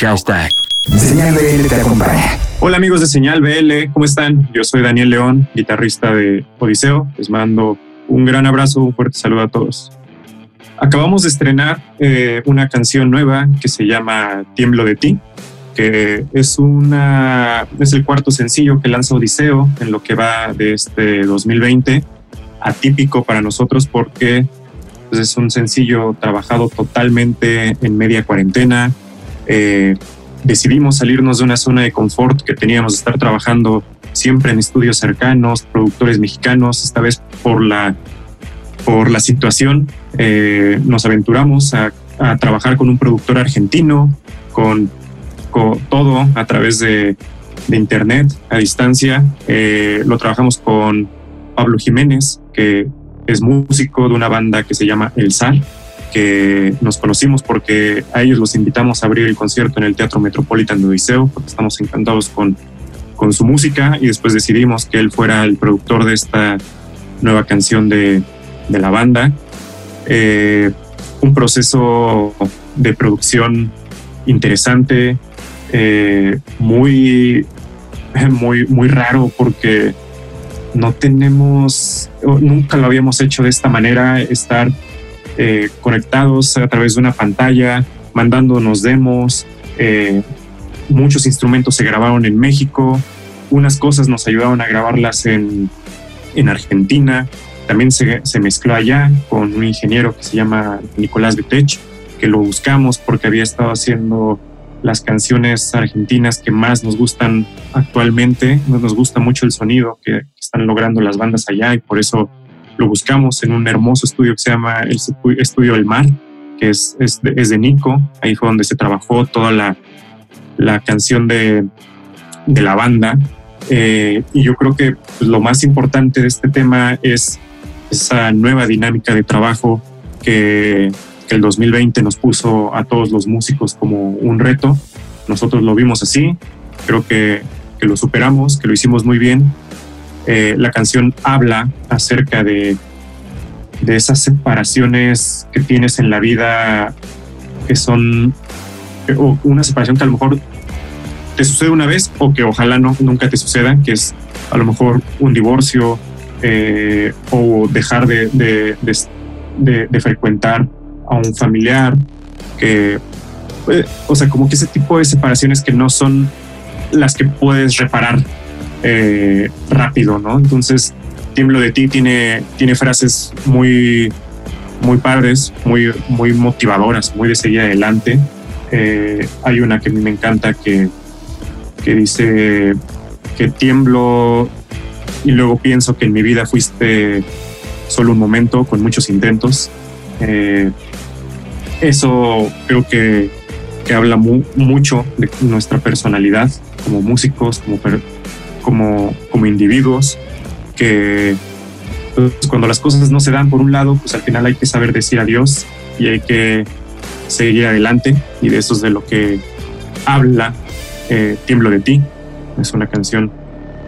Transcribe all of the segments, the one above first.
Hashtag. Señal BL te acompaña. Hola amigos de Señal BL, ¿cómo están? Yo soy Daniel León, guitarrista de Odiseo. Les mando un gran abrazo, un fuerte saludo a todos. Acabamos de estrenar eh, una canción nueva que se llama Tiemblo de ti, que es, una, es el cuarto sencillo que lanza Odiseo en lo que va de este 2020, atípico para nosotros porque pues, es un sencillo trabajado totalmente en media cuarentena. Eh, decidimos salirnos de una zona de confort que teníamos de estar trabajando siempre en estudios cercanos, productores mexicanos, esta vez por la, por la situación eh, nos aventuramos a, trabajar con un productor argentino, con, con todo a través de, de, internet, a distancia. Eh, lo trabajamos con Pablo Jiménez, que es músico de una banda que se llama El Sal que nos conocimos porque a ellos los invitamos a abrir el concierto en el Teatro Metropolitan de Odiseo, porque estamos encantados con, con su música y después decidimos que él fuera el productor de esta nueva canción de, de la banda. Eh, un proceso de producción interesante, eh, muy, muy, muy raro porque no tenemos, nunca lo habíamos hecho de esta manera, estar eh, conectados a través de una pantalla, mandándonos demos. Eh, muchos instrumentos se grabaron en México, unas cosas nos ayudaron a grabarlas en, en Argentina, también se, se, mezcló allá con un ingeniero que se llama Nicolás Betech, que lo buscamos porque había estado haciendo las canciones argentinas que más nos gustan actualmente. Nos gusta mucho el sonido que están logrando las bandas allá y por eso lo buscamos en un hermoso estudio que se llama el Estudio El Mar, que es, es, de, es de Nico. Ahí fue donde se trabajó toda la, la canción de, de, la banda. Eh, y yo creo que pues, lo más importante de este tema es esa nueva dinámica de trabajo que, que el 2020 nos puso a todos los músicos como un reto. Nosotros lo vimos así, creo que, que lo superamos, que lo hicimos muy bien eh, la canción habla acerca de, de esas separaciones que tienes en la vida que son o una separación que a lo mejor te sucede una vez o que ojalá no, nunca te suceda, que es a lo mejor un divorcio eh, o dejar de, de, de, de, frecuentar a un familiar, que, eh, o sea, como que ese tipo de separaciones que no son las que puedes reparar eh, rápido, ¿no? Entonces, Tiemblo de ti tiene, tiene frases muy, muy padres, muy, muy motivadoras, muy de seguir adelante. Eh, hay una que a mí me encanta que, que dice que tiemblo y luego pienso que en mi vida fuiste solo un momento con muchos intentos. Eh, eso creo que, que habla mu mucho de nuestra personalidad como músicos, como, como, como individuos, que pues, cuando las cosas no se dan por un lado, pues al final hay que saber decir adiós y hay que seguir adelante y de eso es de lo que habla eh, Tiemblo de ti. Es una canción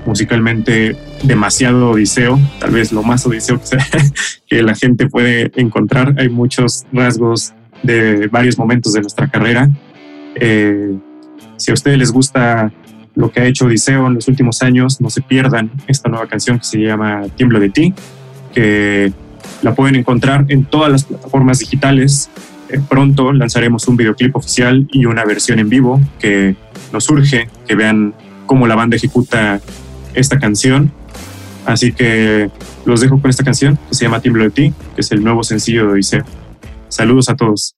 musicalmente demasiado odiseo, tal vez lo más odiseo que, sea, que la gente puede encontrar. Hay muchos rasgos de varios momentos de nuestra carrera. Eh, si a ustedes les gusta lo que ha hecho Odiseo en los últimos años. No se pierdan esta nueva canción que se llama Tiemblo de ti, que la pueden encontrar en todas las plataformas digitales. Eh, pronto lanzaremos un videoclip oficial y una versión en vivo que nos urge que vean cómo la banda ejecuta esta canción. Así que los dejo con esta canción que se llama Tiemblo de ti, que es el nuevo sencillo de Odiseo. Saludos a todos.